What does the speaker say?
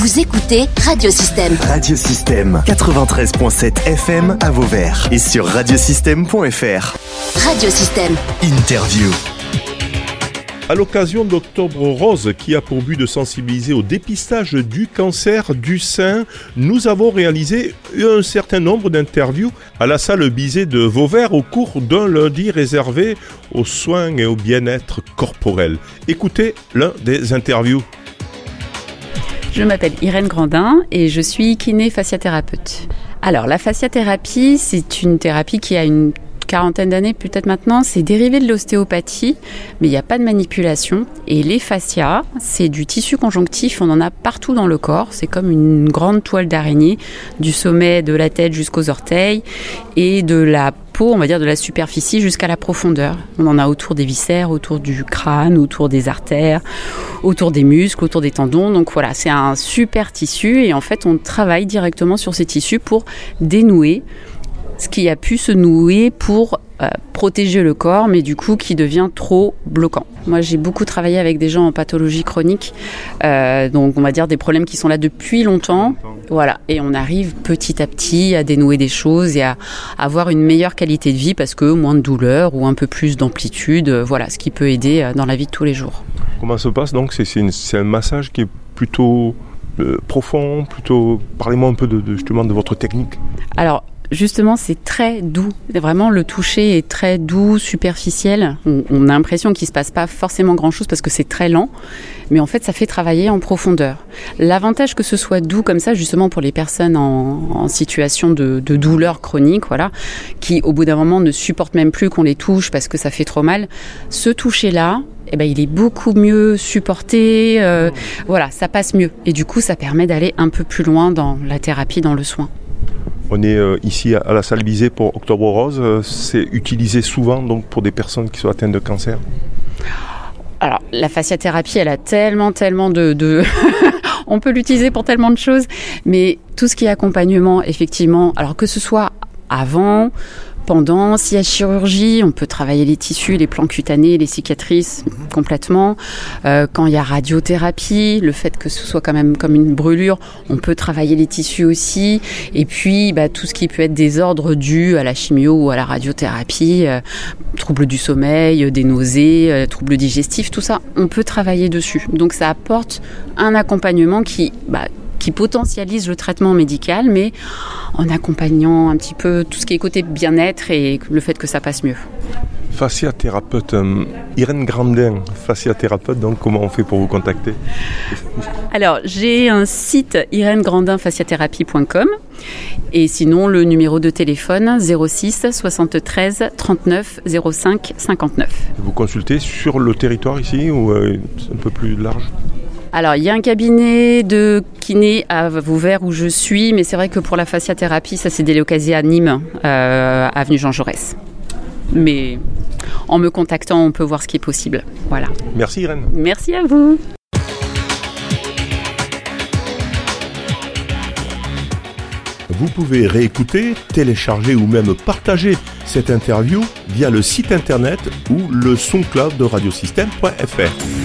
Vous écoutez Radiosystème. Radiosystème 93.7 FM à Vauvert et sur radiosystème.fr. Radiosystème. Interview. À l'occasion d'Octobre Rose, qui a pour but de sensibiliser au dépistage du cancer du sein, nous avons réalisé un certain nombre d'interviews à la salle Bizet de Vauvert au cours d'un lundi réservé aux soins et au bien-être corporel. Écoutez l'un des interviews. Je m'appelle Irène Grandin et je suis kiné fasciathérapeute. Alors la fasciathérapie, c'est une thérapie qui a une quarantaine d'années peut-être maintenant, c'est dérivé de l'ostéopathie, mais il n'y a pas de manipulation. Et les fascias, c'est du tissu conjonctif, on en a partout dans le corps, c'est comme une grande toile d'araignée, du sommet de la tête jusqu'aux orteils, et de la peau, on va dire de la superficie jusqu'à la profondeur. On en a autour des viscères, autour du crâne, autour des artères, autour des muscles, autour des tendons. Donc voilà, c'est un super tissu et en fait on travaille directement sur ces tissus pour dénouer ce qui a pu se nouer pour euh, protéger le corps, mais du coup qui devient trop bloquant. Moi, j'ai beaucoup travaillé avec des gens en pathologie chronique, euh, donc on va dire des problèmes qui sont là depuis longtemps. Voilà, et on arrive petit à petit à dénouer des choses et à avoir une meilleure qualité de vie parce que moins de douleur ou un peu plus d'amplitude, euh, voilà, ce qui peut aider dans la vie de tous les jours. Comment se passe donc? C'est un massage qui est plutôt profond, plutôt. Parlez-moi un peu de, de, justement de votre technique. Alors justement, c'est très doux. Vraiment, le toucher est très doux, superficiel. On, a l'impression qu'il se passe pas forcément grand-chose parce que c'est très lent, mais en fait, ça fait travailler en profondeur. L'avantage que ce soit doux comme ça, justement pour les personnes en, situation de, douleur chronique, voilà, qui au bout d'un moment ne supportent même plus qu'on les touche parce que ça fait trop mal, ce toucher-là, eh ben, il est beaucoup mieux supporté. Euh, voilà, ça passe mieux. Et du coup, ça permet d'aller un peu plus loin dans la thérapie, dans le soin. On est euh, ici à la salle Bizet pour Octobre Rose. Euh, c'est utilisé souvent donc pour des personnes qui sont atteintes de cancer. Alors, la fasciathérapie, elle a tellement, tellement de... de... on peut l'utiliser pour tellement de choses, mais tout ce qui est accompagnement, effectivement, alors que ce soit avant, pendant, s'il y a chirurgie, on peut travailler les tissus, les plans cutanés, les cicatrices complètement. Euh, quand il y a radiothérapie, le fait que ce soit quand même comme une brûlure, on peut travailler les tissus aussi. Et puis bah, tout ce qui peut être des ordres dus à la chimio ou à la radiothérapie, euh, troubles du sommeil, des nausées, euh, troubles digestifs, tout ça, on peut travailler dessus. Donc ça apporte un accompagnement qui bah, qui potentialise le traitement médical, mais en accompagnant un petit peu tout ce qui est côté bien-être et le fait que ça passe mieux. Fasciathérapeute, euh, Irène Grandin, fasciathérapeute, donc comment on fait pour vous contacter? Alors, j'ai un site irenegrandinfasciathérapie.com et sinon le numéro de téléphone 06 73 39 05 59. Vous consultez sur le territoire ici ou euh, un peu plus large? Alors, il y a un cabinet de kiné à Vauvert où je suis, mais c'est vrai que pour la fasciathérapie, ça s'est délocalisé à Nîmes, euh, avenue Jean Jaurès. Mais en me contactant, on peut voir ce qui est possible. Voilà. Merci Irène. Merci à vous. Vous pouvez réécouter, télécharger ou même partager cette interview via le site internet ou le SoundCloud de radiosystème.fr.